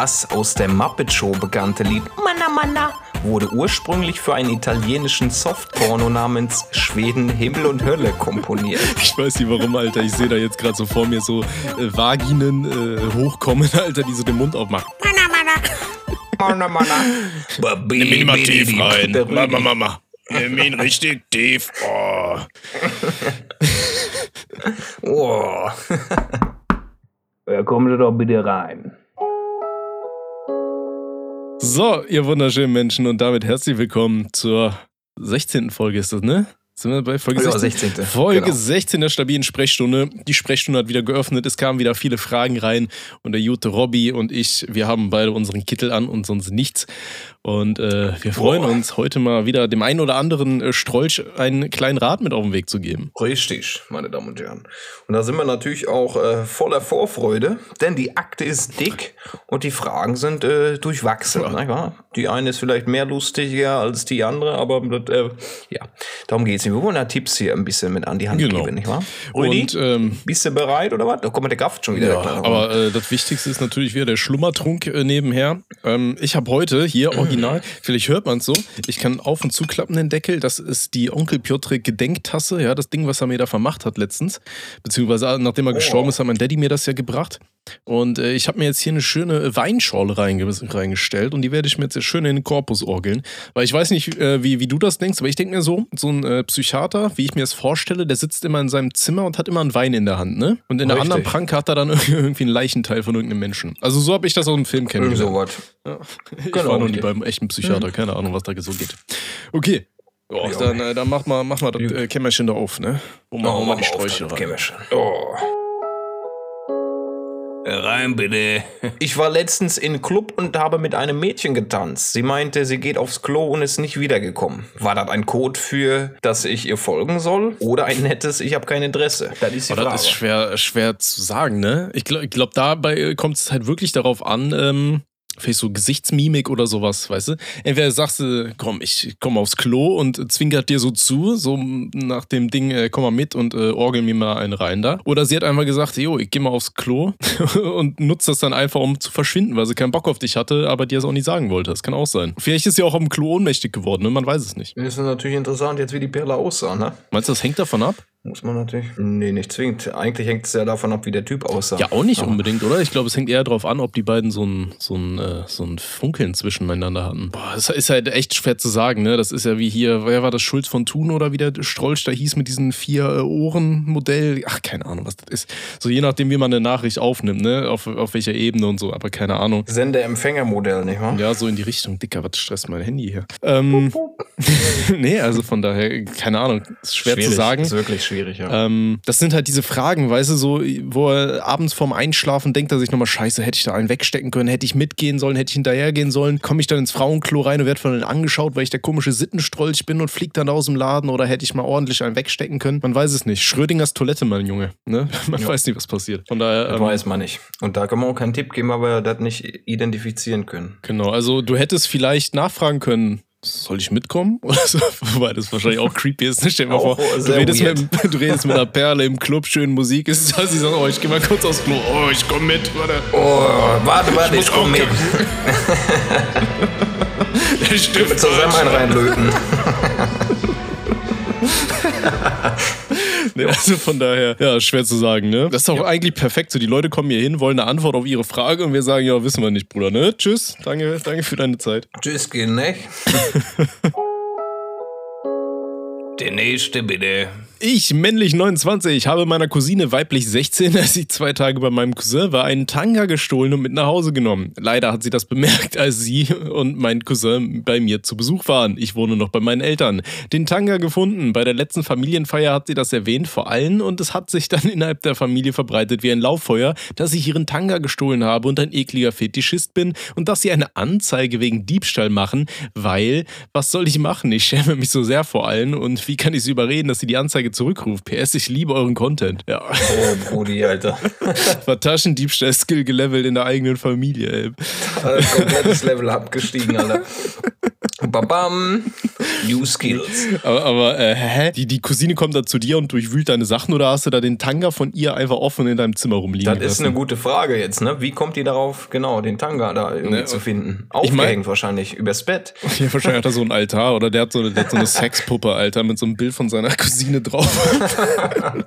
Das aus der Muppet Show bekannte Lied Manna Manna wurde ursprünglich für einen italienischen Softporno namens Schweden Himmel und Hölle komponiert. Ich weiß nicht warum, Alter. Ich sehe da jetzt gerade so vor mir so äh, Vaginen äh, hochkommen, Alter, die so den Mund aufmachen. Manna Manna. Manna Manna. Nimm ihn mal tief rein. Mama, Mama. Nimm ihn richtig tief. Oh. Oh. ja, kommen Sie doch bitte rein. So, ihr wunderschönen Menschen und damit herzlich willkommen zur 16. Folge ist das, ne? Sind wir bei Folge Ja, 16? 16.. Folge Genau. 16 der stabilen Sprechstunde. Die Sprechstunde hat wieder geöffnet. Es kamen wieder viele Fragen rein. Und der Jute Robby und ich, wir haben beide unseren Kittel an und sonst nichts. Und äh, wir freuen Boah. uns, heute mal wieder dem einen oder anderen äh, Strolch einen kleinen Rat mit auf den Weg zu geben. Richtig, meine Damen und Herren. Und da sind wir natürlich auch äh, voller Vorfreude, denn die Akte ist dick und die Fragen sind äh, durchwachsen. wahr? Die eine ist vielleicht mehr lustiger als die andere, aber äh, ja, darum geht es nicht. Wir wollen ja Tipps hier ein bisschen mit an die Hand Genau. geben, nicht wahr? Rüdi, Und ähm, bist du bereit oder was? Da kommt der Kraft schon wieder. Ja, aber äh, das Wichtigste ist natürlich wieder der Schlummertrunk nebenher. Ähm, ich habe heute hier original, vielleicht hört man es so, ich kann auf und zuklappen den Deckel. Das ist die Onkel Piotr Gedenktasse, ja, das Ding, was er mir da vermacht hat letztens. Beziehungsweise nachdem er gestorben ist, hat mein Daddy mir das ja gebracht. Und äh, ich habe mir jetzt hier eine schöne Weinschorle reinge reingestellt und die werde ich mir jetzt schön in den Korpus orgeln. Weil ich weiß nicht, äh, wie, wie du das denkst, aber ich denke mir so, so ein äh, Psychiater, wie ich mir das vorstelle, der sitzt immer in seinem Zimmer und hat immer einen Wein in der Hand, ne? Und in der Richtig. anderen Pranke hat er dann irgendwie einen Leichenteil von irgendeinem Menschen. Also so habe ich das aus dem Film Irgend kennengelernt. sowas. Ja. Ich Genau, war noch nie beim echten Psychiater, keine Ahnung, was da so geht. Okay. Oh, dann, äh, dann mach mal, mach mal das äh, Kämmerchen da auf, ne? Wo machen wir mal die mach auf, Sträuche rein. Kämmerchen. Oh. Rein bitte. Ich war letztens in Club und habe mit einem Mädchen getanzt. Sie meinte, sie geht aufs Klo und ist nicht wiedergekommen. War das ein Code für, dass ich ihr folgen soll? Oder ein nettes, ich habe kein Interesse? Das ist die Frage. das ist schwer, schwer zu sagen, ne? Ich glaube, glaub, dabei kommt es halt wirklich darauf an, ähm, vielleicht so Gesichtsmimik oder sowas, weißt du? Entweder sagst du, komm, ich komme aufs Klo und zwinkert dir so zu, so nach dem Ding, äh, komm mal mit und äh, orgel mir mal einen rein da. Oder sie hat einfach gesagt, jo, ich geh mal aufs Klo und nutzt das dann einfach, um zu verschwinden, weil sie keinen Bock auf dich hatte, aber dir es auch nicht sagen wollte. Das kann auch sein. Vielleicht ist sie auch am Klo ohnmächtig geworden, ne? Man weiß es nicht. Das ist natürlich interessant, jetzt wie die Perle aussah, ne? Meinst du, das hängt davon ab? Muss man natürlich. Nee, nicht zwingend. Eigentlich hängt es ja davon ab, wie der Typ aussah. Ja, auch nicht Aber- unbedingt, oder? Ich glaube, es hängt eher darauf an, ob die beiden so ein, so ein, äh, so ein Funkeln zwischeneinander hatten. Boah, das ist halt echt schwer zu sagen, ne? Das ist ja wie hier, wer war das, Schulz von Thun oder wie der Strolch da hieß mit diesem Vier-Ohren-Modell? Ach, keine Ahnung, was das ist. So je nachdem, wie man eine Nachricht aufnimmt, ne? Auf, auf welcher Ebene und so, aber keine Ahnung. Sender-Empfänger-Modell, nicht wahr? Ja, so in die Richtung. Dicker, was stresst mein Handy hier? Ähm, nee, also von daher, keine Ahnung, ist schwer zu Schwierig. sagen. Ist wirklich schwierig, ja. Ähm, das sind halt diese Fragen, weißt du, so, wo er abends vorm Einschlafen denkt er sich nochmal, scheiße, hätte ich da einen wegstecken können, hätte ich mitgehen sollen, hätte ich hinterhergehen sollen, komme ich dann ins Frauenklo rein und werde von denen angeschaut, weil ich der komische Sittenstrolch bin und fliegt dann aus dem Laden oder hätte ich mal ordentlich einen wegstecken können. Man weiß es nicht. Schrödingers Toilette, mein Junge. Ne? Man weiß nicht, was passiert. Von daher, das ähm, weiß man nicht. Und da kann man auch keinen Tipp geben, weil wir das nicht identifizieren können. genau, also du hättest vielleicht nachfragen können, soll ich mitkommen? Oder so, wobei das wahrscheinlich auch creepy ist. Stell dir mal vor, du redest, weird. mit, du redest mit einer Perle im Club, schön Musik ist, sie sagt, oh, ich geh mal kurz aufs Klo. Oh, ich komm mit, warte. Oh, warte, warte, ich, muss komm mit. Der Stift Zusammen einen reinlöten. Nee, also von daher, ja, schwer zu sagen, ne? Das ist auch eigentlich perfekt. So, die Leute kommen hier hin, wollen eine Antwort auf ihre Frage und wir sagen, ja, wissen wir nicht, Bruder, ne? Tschüss, danke, danke für deine Zeit. Tschüss, gehen, ne? Der nächste bitte. Ich, männlich 29, habe meiner Cousine weiblich 16, als ich zwei Tage bei meinem Cousin war, einen Tanga gestohlen und mit nach Hause genommen. Leider hat sie das bemerkt, als sie und mein Cousin bei mir zu Besuch waren. Ich wohne noch bei meinen Eltern. Den Tanga gefunden. Bei der letzten Familienfeier hat sie das erwähnt vor allen und es hat sich dann innerhalb der Familie verbreitet wie ein Lauffeuer, dass ich ihren Tanga gestohlen habe und ein ekliger Fetischist bin und dass sie eine Anzeige wegen Diebstahl machen, weil, was soll ich machen? Ich schäme mich so sehr vor allen und wie kann ich sie überreden, dass sie die Anzeige zurückruft? PS, ich liebe euren Content. Ja. Oh, Brudi, Alter. War Taschendiebstahl-Skill gelevelt in der eigenen Familie, ey. Komplettes Level abgestiegen, Alter. Babam. New Skills. Aber, aber äh, hä? Die, die Cousine kommt da zu dir und durchwühlt deine Sachen oder hast du da den Tanga von ihr einfach offen in deinem Zimmer rumliegen? Das ist eine gute Frage jetzt, ne? Wie kommt die darauf, genau, den Tanga da irgendwie Ne, zu finden? ich mein- Aufgehängt wahrscheinlich, übers Bett. Ja, wahrscheinlich hat er so einen Altar oder der hat so, der hat so eine Sexpuppe, Alter, mit so einem Bild von seiner Cousine drauf.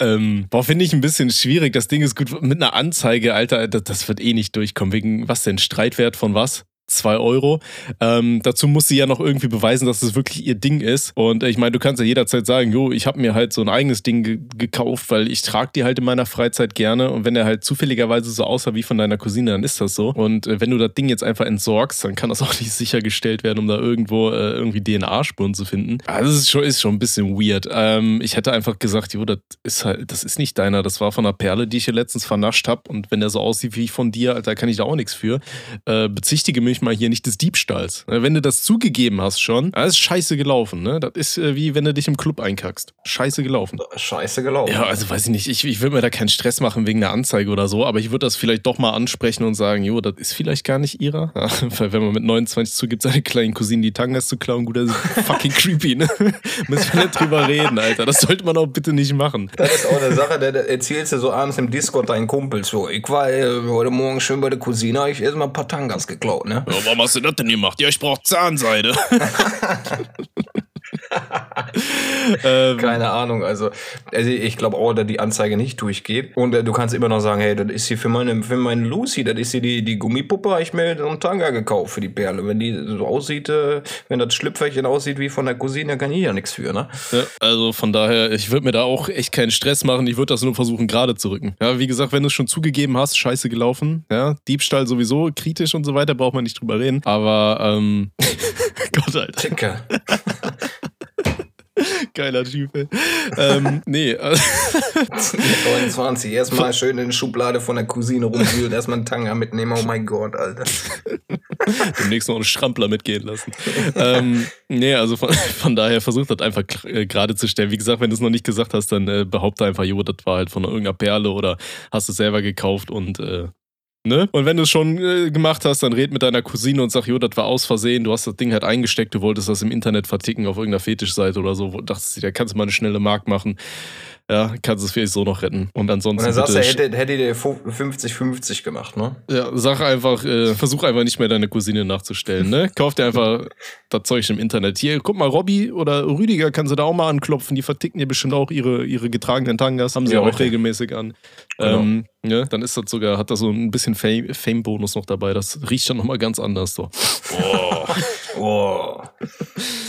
ähm, boah, finde ich ein bisschen schwierig. Das Ding ist gut mit einer Anzeige, Alter, das, das wird eh nicht durchkommen. Wegen was denn? Streitwert von was? 2 Euro. Ähm, dazu muss sie ja noch irgendwie beweisen, dass es wirklich ihr Ding ist. Und äh, ich meine, du kannst ja jederzeit sagen, jo, ich habe mir halt so ein eigenes Ding ge gekauft, weil ich trage die halt in meiner Freizeit gerne. Und wenn der halt zufälligerweise so aussah wie von deiner Cousine, dann ist das so. Und äh, wenn du das Ding jetzt einfach entsorgst, dann kann das auch nicht sichergestellt werden, um da irgendwo äh, irgendwie DNA-Spuren zu finden. Also das ist schon, ist schon ein bisschen weird. Ähm, ich hätte einfach gesagt, jo, das ist halt, das ist nicht deiner. Das war von einer Perle, die ich hier letztens vernascht habe. Und wenn der so aussieht wie von dir, Alter, kann ich da auch nichts für. Äh, bezichtige mich mal hier nicht des Diebstahls. Ne, Wenn du das zugegeben hast schon, das ist scheiße gelaufen. Ne? Das ist äh, wie wenn du dich im Club einkackst. Scheiße gelaufen. Scheiße gelaufen. Ja, also weiß ich nicht. Ich, ich würde mir da keinen Stress machen wegen der Anzeige oder so, aber ich würde das vielleicht doch mal ansprechen und sagen, jo, das ist vielleicht gar nicht ihrer. Ja, weil wenn man mit 29 zugibt, seine kleinen Cousinen die Tangas zu klauen, gut, das ist fucking creepy, ne? Müssen wir nicht drüber reden, Alter. Das sollte man auch bitte nicht machen. Das ist auch eine Sache, da erzählst du so abends im Discord deinen Kumpel so. Ich war äh, heute Morgen schön bei der Cousine, ich erst mal ein paar Tangas geklaut, ne? Ja, warum hast du das denn gemacht? Ja, ich brauch Zahnseide. ähm, Keine Ahnung, also, also ich glaube auch, dass die Anzeige nicht durchgeht. Und äh, du kannst immer noch sagen, hey, das ist hier für meine, für meine Lucy, das ist hier die, die Gummipuppe, ich mir so einen Tanga gekauft für die Perle. Wenn die so aussieht, äh, wenn das Schlüpferchen aussieht wie von der Cousine, kann ich ja nichts für, ne? Ja, also von daher, ich würde mir da auch echt keinen Stress machen. Ich würde das nur versuchen, gerade zu rücken. Ja, wie gesagt, wenn du es schon zugegeben hast, scheiße gelaufen. Ja, Diebstahl sowieso, kritisch und so weiter, braucht man nicht drüber reden. Aber, ähm, Gott, Alter, Dicke. geiler Typ. ähm, nee, äh, 29, erstmal schön in die Schublade von der Cousine rumwühlen, erstmal einen Tanga mitnehmen, oh mein Gott, Alter. demnächst noch einen Strampler mitgehen lassen. ähm, nee, also von, von daher versucht das einfach äh, gerade zu stellen. Wie gesagt, wenn du es noch nicht gesagt hast, dann äh, behaupte einfach, jo, das war halt von irgendeiner Perle oder hast es selber gekauft und äh, Ne? Und wenn du es schon äh, gemacht hast, dann red mit deiner Cousine und sag, jo, das war aus Versehen, du hast das Ding halt eingesteckt, du wolltest das im Internet verticken auf irgendeiner Fetischseite oder so, dachtest du, da kannst du mal eine schnelle Mark machen. Ja, kannst es vielleicht so noch retten. Und ansonsten Und dann sagst du, hätte, hätte der 50-50 gemacht, ne? ja, sag einfach, äh, versuch einfach nicht mehr deine Cousine nachzustellen, ne? Kauf dir einfach das Zeug im Internet. Hier, guck mal, Robby oder Rüdiger kannst du da auch mal anklopfen. Die verticken dir bestimmt auch ihre, ihre getragenen Tangas, haben sie Ja, auch richtig. regelmäßig an. Genau. Ähm, ja, dann ist das sogar, hat das so ein bisschen Fame- Fame-Bonus noch dabei. Das riecht dann nochmal ganz anders so. Oh.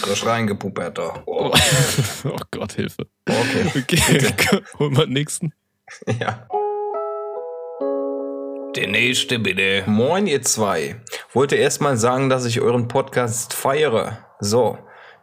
Frisch reingepuppert da. Oh. oh Gott, Hilfe. Okay. Okay, hol mal den nächsten. Ja. Der nächste bitte. Moin, ihr zwei. Wollte erstmal sagen, dass ich euren Podcast feiere. So.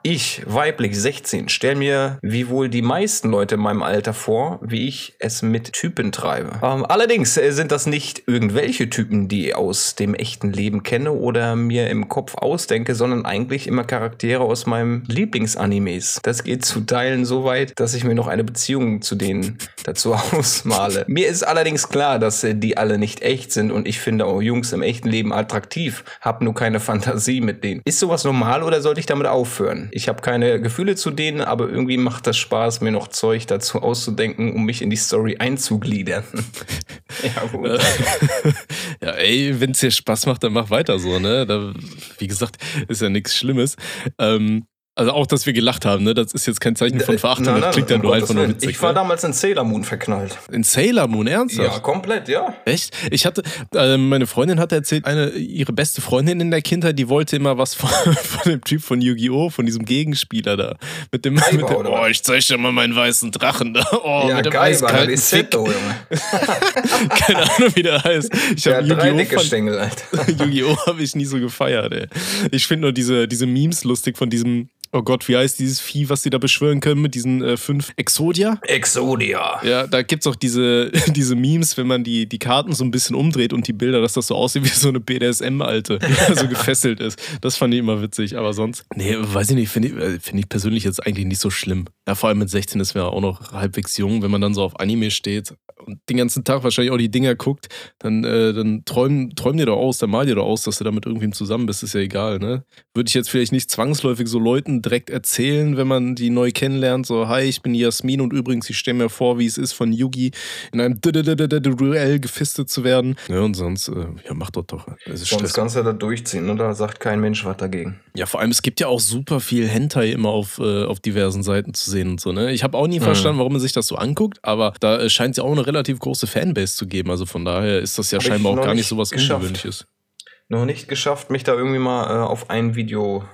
Ich, weiblich 16, stelle mir wie wohl die meisten Leute in meinem Alter vor, wie ich es mit Typen treibe. Ähm, allerdings äh, sind das nicht irgendwelche Typen, die ich aus dem echten Leben kenne oder mir im Kopf ausdenke, sondern eigentlich immer Charaktere aus meinem Lieblingsanimes. Das geht zu Teilen so weit, dass ich mir noch eine Beziehung zu denen dazu ausmale. Mir ist allerdings klar, dass äh, die alle nicht echt sind und ich finde auch Jungs im echten Leben attraktiv, hab nur keine Fantasie mit denen. Ist sowas normal oder sollte ich damit aufhören? Ich habe keine Gefühle zu denen, aber irgendwie macht das Spaß, mir noch Zeug dazu auszudenken, um mich in die Story einzugliedern. ja, gut. ja, ey, wenn es dir Spaß macht, dann mach weiter so, ne? Da, wie gesagt, ist ja nichts Schlimmes. Ähm, also auch, dass wir gelacht haben, ne? Das ist jetzt kein Zeichen von Verachtung, Nein, das nein, klingt ja nur einfach nur witzig. Ich war ne? damals in Sailor Moon verknallt. In Sailor Moon, ernsthaft? Ja, komplett, ja. Echt? Ich hatte, äh, meine Freundin hatte erzählt, eine, ihre beste Freundin in der Kindheit, die wollte immer was von, von dem Typ von Yu-Gi-Oh!, von diesem Gegenspieler da. Mit dem, mit dem oh, ich zeig dir mal meinen weißen Drachen da. Oh, ja, mit dem geil, war das eiskalten ist. Seto, Junge. Keine Ahnung, wie der heißt. Ich Der habe hat drei Yu-Gi-Oh! dicke Stängel, Alter. Yu-Gi-Oh! habe ich nie so gefeiert, ey. Ich finde nur diese, diese Memes lustig von diesem. Oh Gott, wie heißt dieses Vieh, was sie da beschwören können mit diesen äh, fünf Exodia? Exodia. Ja, da gibt's auch diese, diese Memes, wenn man die, die Karten so ein bisschen umdreht und die Bilder, dass das so aussieht wie so eine BDSM-Alte, die so gefesselt ist. Das fand ich immer witzig, aber sonst. Nee, weiß ich nicht, finde ich, äh, find ich persönlich jetzt eigentlich nicht so schlimm. Ja, vor allem mit 16 ist man ja auch noch halbwegs jung, wenn man dann so auf Anime steht und den ganzen Tag wahrscheinlich auch die Dinger guckt, dann, äh, dann träum, träum dir doch aus, dann mal dir doch aus, dass du da mit irgendwem zusammen bist, ist ja egal, ne? Würde ich jetzt vielleicht nicht zwangsläufig so Leuten direkt erzählen, wenn man die neu kennenlernt, so, hi, ich bin Jasmin und übrigens, ich stelle mir vor, wie es ist, von Yugi in einem Duell gefistet zu werden. Ja, und sonst, äh, ja, mach doch doch. Sonst Stress. kannst du da durchziehen, ne? Da sagt kein Mensch was dagegen. Ja, vor allem, es gibt ja auch super viel Hentai immer auf, äh, auf diversen Seiten zu sehen und so, ne? Ich habe auch nie verstanden, warum man sich das so anguckt, aber da scheint es ja auch eine relativ große Fanbase zu geben. Also von daher ist das ja Hab scheinbar auch gar nicht so was. Ungewöhnliches. Noch nicht geschafft, mich da irgendwie mal äh, auf ein Video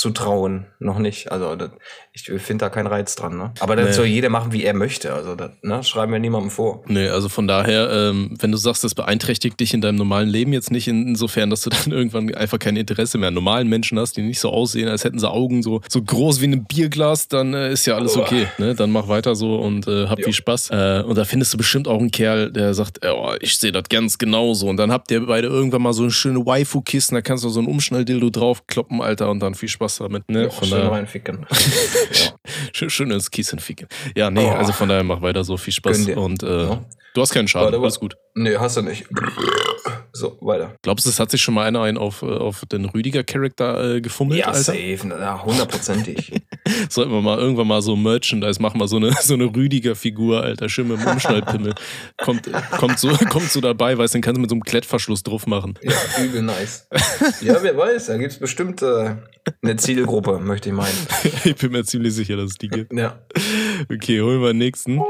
zu trauen. Noch nicht. Also das, ich finde da keinen Reiz dran. Ne? Aber das Nee. soll jeder machen, wie er möchte. Also das ne? schreiben wir niemandem vor. Nee, also von daher, ähm, wenn du sagst, das beeinträchtigt dich in deinem normalen Leben jetzt nicht, in, insofern, dass du dann irgendwann einfach kein Interesse mehr an normalen Menschen hast, die nicht so aussehen, als hätten sie Augen so, so groß wie ein Bierglas, dann äh, ist ja alles okay. Ne? Dann mach weiter so und äh, hab Jo. viel Spaß. Äh, und da findest du bestimmt auch einen Kerl, der sagt, äh, oh, ich sehe das ganz genauso. Und dann habt ihr beide irgendwann mal so eine schöne Waifu-Kisten, da kannst du so ein Umschnalldildo draufkloppen, Alter, und dann viel Spaß damit. Ne? Ja, Von schön daher, reinficken. schön, schön ins Kissen ficken. Ja, nee, Oh. also von daher mach weiter so, viel Spaß. Und äh, Ja. du hast keinen Schaden, Warte, alles gut. Nee, hast du nicht. So, weiter. Glaubst du, es hat sich schon mal einer einen auf, äh, auf den Rüdiger-Charakter äh, gefummelt, Ja, Alter? safe. Ja, hundertprozentig. Sollten wir mal irgendwann mal so Merchandise machen, mal so eine, so eine Rüdiger-Figur, Alter, schön mit dem Umschneidpimmel. kommt, kommt, so, kommt so dabei, weißt du, den kannst du mit so einem Klettverschluss drauf machen. ja, übel nice. Ja, wer weiß, da gibt es bestimmt äh, eine Zielgruppe, möchte ich meinen. ich bin mir ziemlich sicher, dass es die gibt. Ja. Okay, holen wir den nächsten.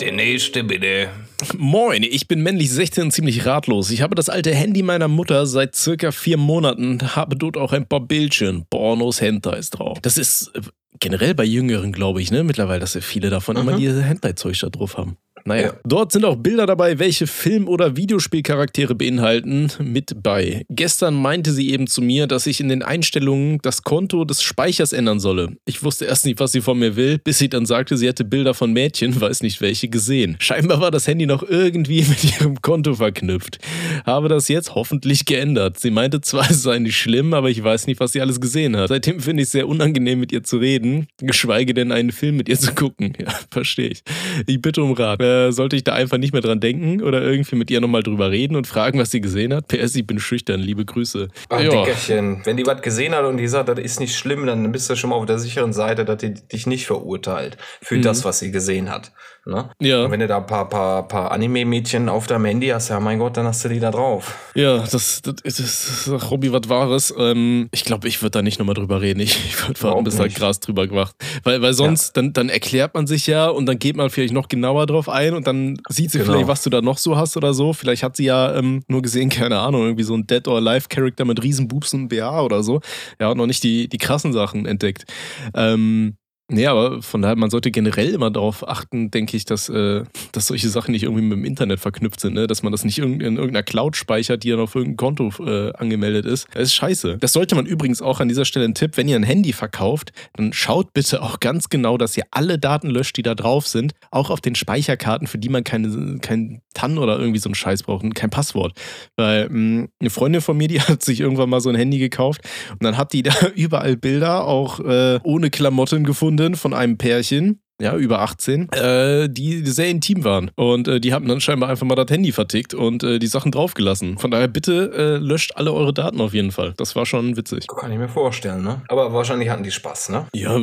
Der nächste bitte. Moin, ich bin männlich 16 und ziemlich ratlos. Ich habe das alte Handy meiner Mutter seit circa vier Monaten, habe dort auch ein paar Bildchen, Pornos, Hentais drauf. Das ist äh, generell bei Jüngeren, glaube ich, ne, mittlerweile, dass ja viele davon Mhm. immer diese Hentai-Zeug da drauf haben. Naja, Ja. dort sind auch Bilder dabei, welche Film- oder Videospielcharaktere beinhalten, mit bei. Gestern meinte sie eben zu mir, dass ich in den Einstellungen das Konto des Speichers ändern solle. Ich wusste erst nicht, was sie von mir will, bis sie dann sagte, sie hätte Bilder von Mädchen, weiß nicht welche, gesehen. Scheinbar war das Handy noch irgendwie mit ihrem Konto verknüpft. Habe das jetzt hoffentlich geändert. Sie meinte zwar, es sei nicht schlimm, aber ich weiß nicht, was sie alles gesehen hat. Seitdem finde ich es sehr unangenehm, mit ihr zu reden, geschweige denn einen Film mit ihr zu gucken. Ja, verstehe ich. Ich bitte um Rat. Äh, sollte ich da einfach nicht mehr dran denken oder irgendwie mit ihr nochmal drüber reden und fragen, was sie gesehen hat? PS, ich bin schüchtern. Liebe Grüße. Ach, Ja. Dickerchen, wenn die was gesehen hat und die sagt, das ist nicht schlimm, dann bist du schon mal auf der sicheren Seite, dass die dich nicht verurteilt für das, was sie gesehen hat. Ne? Ja. Und wenn du da ein paar, paar, paar Anime-Mädchen auf deinem Handy hast, ja mein Gott, dann hast du die da drauf. Ja, das, das, das ist Robby was Wahres. Ähm, ich glaube, ich würde da nicht nochmal drüber reden. Ich, ich würde warten, bis da? Gras drüber gemacht. Weil, weil sonst, dann, dann erklärt man sich ja und dann geht man vielleicht noch genauer drauf ein und dann sieht sie Genau. vielleicht, was du da noch so hast oder so. Vielleicht hat sie ja ähm, nur gesehen, keine Ahnung, irgendwie so ein Dead or Alive Charakter mit Riesenboobs und BA oder so. Ja, und noch nicht die, die krassen Sachen entdeckt. Ähm, Nee, aber von daher, man sollte generell immer darauf achten, denke ich, dass, äh, dass solche Sachen nicht irgendwie mit dem Internet verknüpft sind, ne? dass man das nicht in irgendeiner Cloud speichert, die dann auf irgendein Konto äh, angemeldet ist. Das ist scheiße. Das sollte man übrigens auch an dieser Stelle ein Tipp, wenn ihr ein Handy verkauft, dann schaut bitte auch ganz genau, dass ihr alle Daten löscht, die da drauf sind, auch auf den Speicherkarten, für die man keine, kein TAN oder irgendwie so einen Scheiß braucht und kein Passwort. Weil mh, eine Freundin von mir, die hat sich irgendwann mal so ein Handy gekauft und dann hat die da überall Bilder, auch äh, ohne Klamotten gefunden von einem Pärchen. Ja, über 18, äh, die sehr intim waren. Und äh, die haben dann scheinbar einfach mal das Handy vertickt und äh, die Sachen draufgelassen. Von daher bitte äh, löscht alle eure Daten auf jeden Fall. Das war schon witzig. Kann ich mir vorstellen, ne? Aber wahrscheinlich hatten die Spaß, ne? Ja,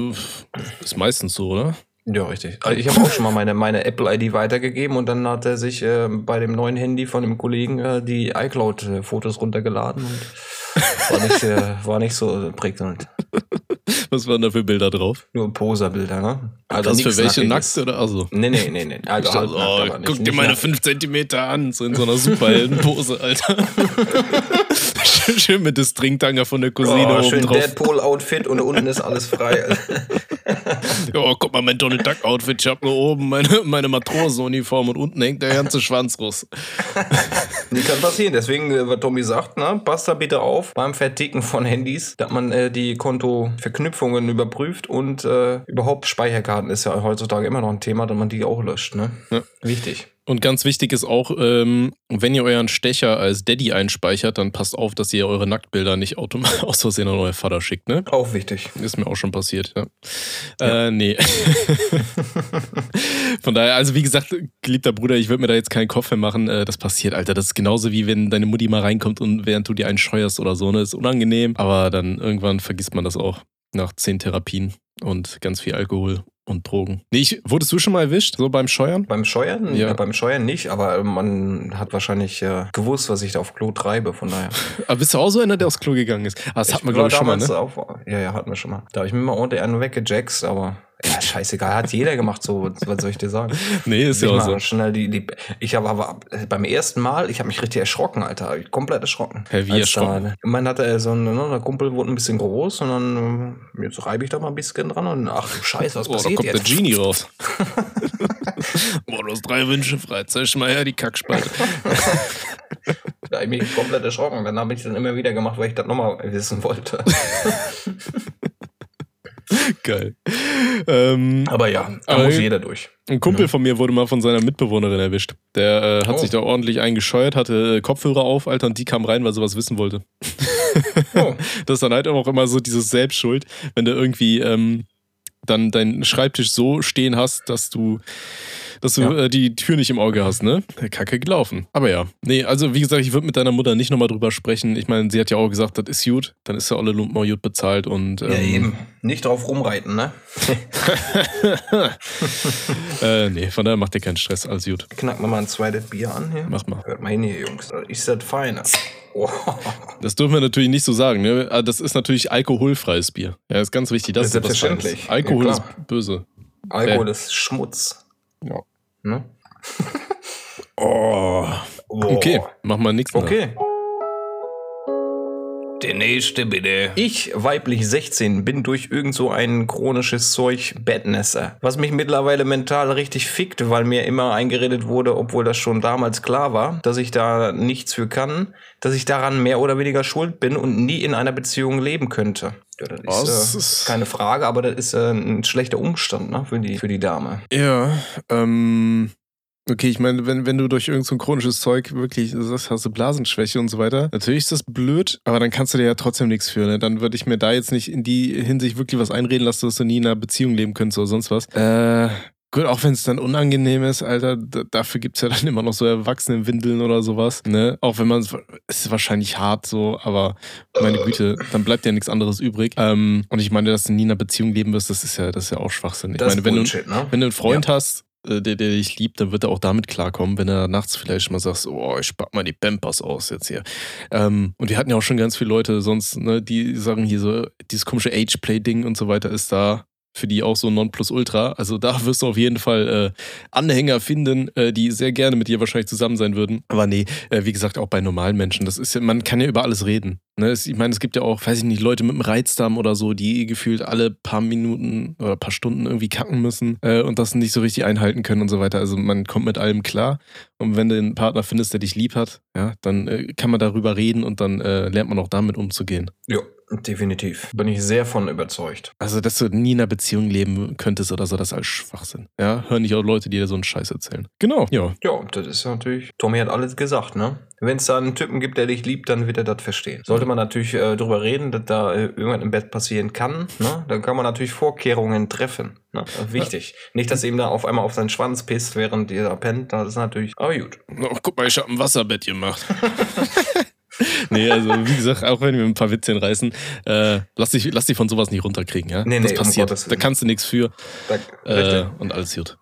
ist meistens so, oder? Ja, richtig. Also ich habe auch schon mal meine, meine Apple-ID weitergegeben und dann hat er sich äh, bei dem neuen Handy von dem Kollegen äh, die iCloud-Fotos runtergeladen und war nicht, äh, war nicht so prickelnd. Was waren da für Bilder drauf? Nur Poserbilder, ne? das für welche nackt oder also? Nee, nee, nee, nee. Also, halt nackt, oh, aber nicht- guck dir nicht meine nackt. 5 Zentimeter an, so in so einer Superheldenpose, Alter. schön, schön mit dem Stringtanger von der Cousine Oh, oben schön drauf. Deadpool-Outfit und unten ist alles frei. Oh, guck mal, mein Donald Duck Outfit. Ich hab nur oben meine, meine Matrosenuniform und unten hängt der ganze Schwanz raus. Die kann passieren. Deswegen, äh, was Tommy sagt, ne, passt da bitte auf beim Verticken von Handys, dass man äh, die Kontoverknüpfungen überprüft und äh, überhaupt Speicherkarten ist ja heutzutage immer noch ein Thema, dass man die auch löscht. Ne? Ja. Wichtig. Und ganz wichtig ist auch, ähm, wenn ihr euren Stecher als Daddy einspeichert, dann passt auf, dass ihr eure Nacktbilder nicht automatisch aus Versehen an euer Vater schickt, ne? Auch wichtig. Ist mir auch schon passiert, ja. Äh, nee. Von daher, also wie gesagt, geliebter Bruder, ich würde mir da jetzt keinen Kopf mehr machen. Äh, das passiert, Alter. Das ist genauso wie wenn deine Mutti mal reinkommt und während du dir einen scheuerst oder so, ne? Das ist unangenehm. Aber dann irgendwann vergisst man das auch nach zehn Therapien und ganz viel Alkohol und Drogen. Nee, ich, wurdest du schon mal erwischt, so beim Scheuern? Beim Scheuern? Ja. Ja. beim Scheuern nicht, aber man hat wahrscheinlich äh, gewusst, was ich da auf Klo treibe, von daher. Aber bist du auch so einer, der aufs Klo gegangen ist? Ah, das hat man, glaube ich, schon mal, ne? Auf, ja, ja, hatten wir schon mal. Da habe ich mir mal ordentlich einen weggejaxt, aber ja, scheißegal, hat jeder gemacht, so, was soll ich dir sagen? Nee, ist ja auch so. schnell die, die, ich habe aber beim ersten Mal, ich habe mich richtig erschrocken, Alter, komplett erschrocken. Hä, wie Als erschrocken? Da, man hatte so ein, ne, der Kumpel wurde ein bisschen groß und dann, äh, jetzt reibe ich da mal ein bisschen dran und ach du Scheiße, was da passiert kommt der? Genie raus. Boah, du hast drei Wünsche frei. Zeig mal her die Kackspalte. Da habe ich mich komplett erschrocken. Dann habe ich dann immer wieder gemacht, weil ich das nochmal wissen wollte. Geil. Ähm, Aber ja, da Aber- muss jeder durch. ein Kumpel von mir wurde mal von seiner Mitbewohnerin erwischt. Der äh, hat Oh. sich da ordentlich eingescheuert, hatte äh, Kopfhörer auf, Alter, und die kam rein, weil sie was wissen wollte. Oh. Das ist dann halt auch immer so dieses Selbstschuld, wenn du irgendwie ähm, dann deinen Schreibtisch so stehen hast, dass du, dass du Ja. äh, die Tür nicht im Auge hast, ne? Kacke gelaufen. Aber ja. Nee, also wie gesagt, ich würde mit deiner Mutter nicht nochmal drüber sprechen. Ich meine, sie hat ja auch gesagt, das ist gut, dann ist ja alle Lumpen auch gut bezahlt und ähm, Ja, eben. Nicht drauf rumreiten, ne? Äh, nee, von daher macht dir keinen Stress, alles gut. Knacken wir mal ein zweites Bier an hier. Mach mal. Hört mal hin hier, Jungs. Ist das fein? Oh. Das dürfen wir natürlich nicht so sagen, ne? Aber Das ist natürlich alkoholfreies Bier. Ja, ist ganz wichtig. Das ist was Selbstverständlich. Alkohol Ja, ist böse. Alkohol ist Schmutz. Ja. Ne? Oh. Okay, mach mal nichts. Okay. Der nächste bitte. Ich, weiblich 16, bin durch irgend so ein chronisches Zeug Bettnässer. Was mich mittlerweile mental richtig fickt, weil mir immer eingeredet wurde, obwohl das schon damals klar war, dass ich da nichts für kann, dass ich daran mehr oder weniger schuld bin und nie in einer Beziehung leben könnte. Ja, das Oh, ist, das äh, ist- keine Frage, aber das ist äh, ein schlechter Umstand ne, für, die, für die Dame. Ja, ähm. Okay, ich meine, wenn, wenn du durch irgendein so chronisches Zeug wirklich sagst, hast du Blasenschwäche und so weiter, natürlich ist das blöd, aber dann kannst du dir ja trotzdem nichts für. Ne? Dann würde ich mir da jetzt nicht in die Hinsicht wirklich was einreden lassen, dass du nie in einer Beziehung leben könntest oder sonst was. Äh, gut, auch wenn es dann unangenehm ist, Alter, dafür gibt es ja dann immer noch so Erwachsenenwindeln oder sowas. Ne? Auch wenn man es ist wahrscheinlich hart so, aber meine Güte, dann bleibt ja nichts anderes übrig. Ähm, und ich meine, dass du nie in einer Beziehung leben wirst, das ist ja, das ist ja auch Schwachsinn. Ich Das meine, ist wenn du, Bullshit, ne? wenn du einen Freund hast, äh, der, der dich liebt, dann wird er auch damit klarkommen, wenn er nachts vielleicht mal sagst, oh, ich pack mal die Pampers aus jetzt hier. Ähm, und wir hatten ja auch schon ganz viele Leute sonst, ne, die sagen hier so, dieses komische Ageplay-Ding und so weiter ist da für die auch so Nonplusultra. Also da wirst du auf jeden Fall äh, Anhänger finden, äh, die sehr gerne mit dir wahrscheinlich zusammen sein würden. Aber nee, äh, wie gesagt, auch bei normalen Menschen. Das ist man kann ja über alles reden. Ne? Es, ich meine, es gibt ja auch, weiß ich nicht, Leute mit einem Reizdarm oder so, die gefühlt alle paar Minuten oder paar Stunden irgendwie kacken müssen äh, und das nicht so richtig einhalten können und so weiter. Also man kommt mit allem klar. Und wenn du einen Partner findest, der dich lieb hat, ja, dann äh, kann man darüber reden und dann äh, lernt man auch damit umzugehen. Ja, definitiv. Bin ich sehr von überzeugt. Also, dass du nie in einer Beziehung leben könntest oder so, das ist alles Schwachsinn. Ja, hören nicht auch Leute, die dir so einen Scheiß erzählen. Genau, ja. Ja, das ist natürlich. Tommy hat alles gesagt, ne? Wenn es da einen Typen gibt, der dich liebt, dann wird er das verstehen. Sollte man natürlich äh, drüber reden, dass da äh, irgendwas im Bett passieren kann, ne? Dann kann man natürlich Vorkehrungen treffen. Ne? Wichtig. Nicht, dass ihm da auf einmal auf seinen Schwanz pisst, während ihr da pennt. Das ist natürlich. Aber gut. Oh, guck mal, ich hab ein Wasserbett gemacht. nee, also wie gesagt, auch wenn wir ein paar Witzchen reißen, äh, lass, dich, lass dich von sowas nicht runterkriegen, ja? Nee, das nee, um passiert. Gottes Da kannst du nichts für Da, äh, und alles gut.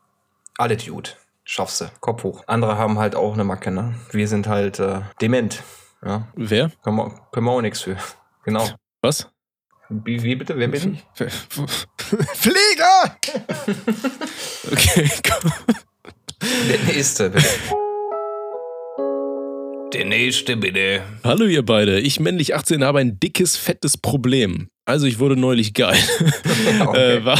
Alles gut. Schaffst du. Kopf hoch. Andere haben halt auch eine Macke, ne? Wir sind halt äh, dement. Ja. Wer? Können wir, können wir auch nichts für. Genau. Was? Wie, wie bitte? Wer bin ich? Flieger! okay, komm. Der nächste, bitte. Der nächste bitte. Hallo ihr beide, ich männlich 18 habe ein dickes, fettes Problem. Also ich wurde neulich geil. Okay. äh, war,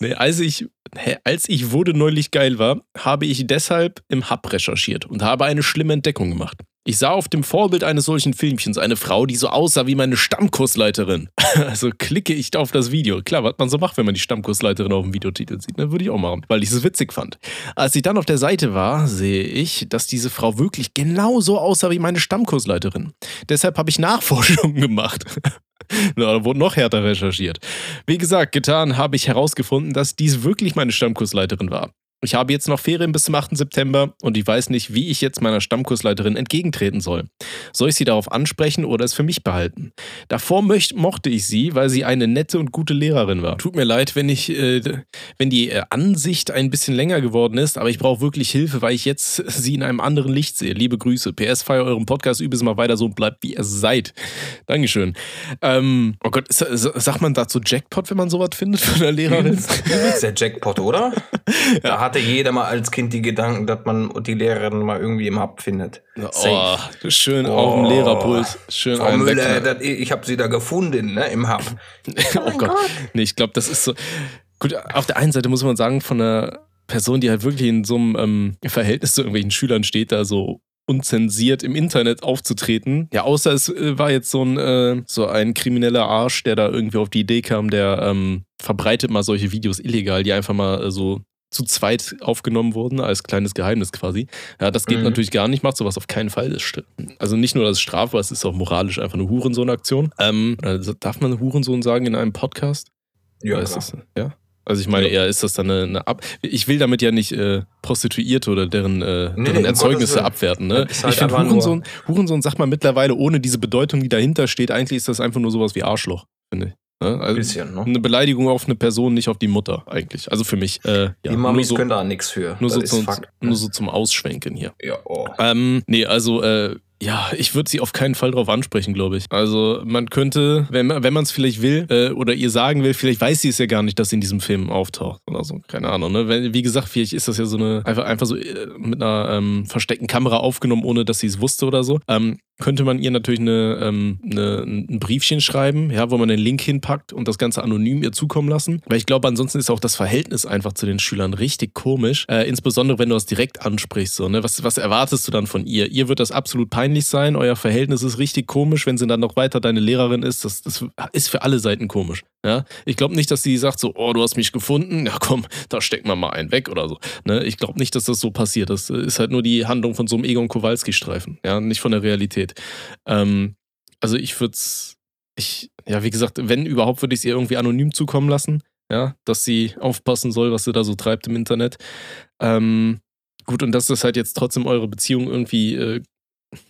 nee, als, ich, hä, als ich wurde neulich geil war, habe ich deshalb im Hub recherchiert und habe eine schlimme Entdeckung gemacht. Ich sah auf dem Vorbild eines solchen Filmchens eine Frau, die so aussah wie meine Stammkursleiterin. Also klicke ich auf das Video. Klar, was man so macht, wenn man die Stammkursleiterin auf dem Videotitel sieht, ne, würde ich auch machen, weil ich es witzig fand. Als ich dann auf der Seite war, sehe ich, dass diese Frau wirklich genauso aussah wie meine Stammkursleiterin. Deshalb habe ich Nachforschungen gemacht. Da wurde noch härter recherchiert. Wie gesagt, getan habe ich herausgefunden, dass dies wirklich meine Stammkursleiterin war. Ich habe jetzt noch Ferien bis zum 8. September und ich weiß nicht, wie ich jetzt meiner Stammkursleiterin entgegentreten soll. Soll ich sie darauf ansprechen oder es für mich behalten? Davor möcht, mochte ich sie, weil sie eine nette und gute Lehrerin war. Tut mir leid, wenn ich, äh, wenn die äh, Ansicht ein bisschen länger geworden ist, aber ich brauche wirklich Hilfe, weil ich jetzt sie in einem anderen Licht sehe. Liebe Grüße. PS feier euren Podcast, übe es mal weiter so und bleibt wie ihr seid. Dankeschön. Ähm, oh Gott, ist, sagt man dazu Jackpot, wenn man sowas findet von der Lehrerin? Das ist der Jackpot, oder? Da hatte jeder mal als Kind die Gedanken, dass man die Lehrerin mal irgendwie im Hub findet. Oh, schön auf dem Lehrerpult. Schön Frau Müller, das, ich habe sie da gefunden, ne, im Hub. oh Gott. Nee, ich glaube, das ist so. Gut, auf der einen Seite muss man sagen, von einer Person, die halt wirklich in so einem ähm, Verhältnis zu irgendwelchen Schülern steht, da so unzensiert im Internet aufzutreten. Ja, außer es äh, war jetzt so ein, äh, so ein krimineller Arsch, der da irgendwie auf die Idee kam, der ähm, verbreitet mal solche Videos illegal, die einfach mal äh, so zu zweit aufgenommen wurden, als kleines Geheimnis quasi. Ja, das geht Mhm. natürlich gar nicht, macht sowas auf keinen Fall. Das st- also nicht nur, dass es strafbar ist, es ist auch moralisch einfach eine Hurensohn-Aktion. Ähm, also darf man Hurensohn sagen in einem Podcast? Ja, ist das, ja? Also ich meine, Ja. eher ist das dann eine, eine Ab... Ich will damit ja nicht äh, Prostituierte oder deren, äh, Nee, deren Erzeugnisse abwerten. Ne? Ist halt ich finde, Hurensohn, Hurensohn sagt man mittlerweile ohne diese Bedeutung, die dahinter steht, eigentlich ist das einfach nur sowas wie Arschloch, finde ich. Ne? Also bisschen, ne? eine Beleidigung auf eine Person, nicht auf die Mutter eigentlich. Also für mich. Äh, ja, die Mamis so, können da nichts für. nur, das so ist zum, Fakt. ne? nur so zum Ausschwenken hier. Ja, oh. Ähm, nee, also, äh, ja, ich würde sie auf keinen Fall drauf ansprechen, glaube ich. Also, man könnte, wenn man wenn man es vielleicht will äh, oder ihr sagen will, vielleicht weiß sie es ja gar nicht, dass sie in diesem Film auftaucht oder so. Keine Ahnung, ne? Wenn, wie gesagt, vielleicht ist das ja so eine, einfach, einfach so äh, mit einer ähm, versteckten Kamera aufgenommen, ohne dass sie es wusste oder so. Ähm, könnte man ihr natürlich eine, ähm, eine, ein Briefchen schreiben, ja, wo man den Link hinpackt und das Ganze anonym ihr zukommen lassen. Weil ich glaube, ansonsten ist auch das Verhältnis einfach zu den Schülern richtig komisch. Äh, insbesondere, wenn du das direkt ansprichst. So, ne? was, was erwartest du dann von ihr? Ihr wird das absolut peinlich sein. Euer Verhältnis ist richtig komisch, wenn sie dann noch weiter deine Lehrerin ist. Das, das ist für alle Seiten komisch. Ja? Ich glaube nicht, dass sie sagt so, oh, du hast mich gefunden. Ja, komm, da stecken wir mal einen weg oder so. Ne? Ich glaube nicht, dass das so passiert. Das ist halt nur die Handlung von so einem Egon Kowalski-Streifen. Ja, nicht von der Realität. Ähm, also ich würde es, ich, ja, wie gesagt, wenn überhaupt, würde ich es ihr irgendwie anonym zukommen lassen. Ja, dass sie aufpassen soll, was sie da so treibt im Internet. Ähm, gut, und dass das halt jetzt trotzdem eure Beziehung irgendwie äh,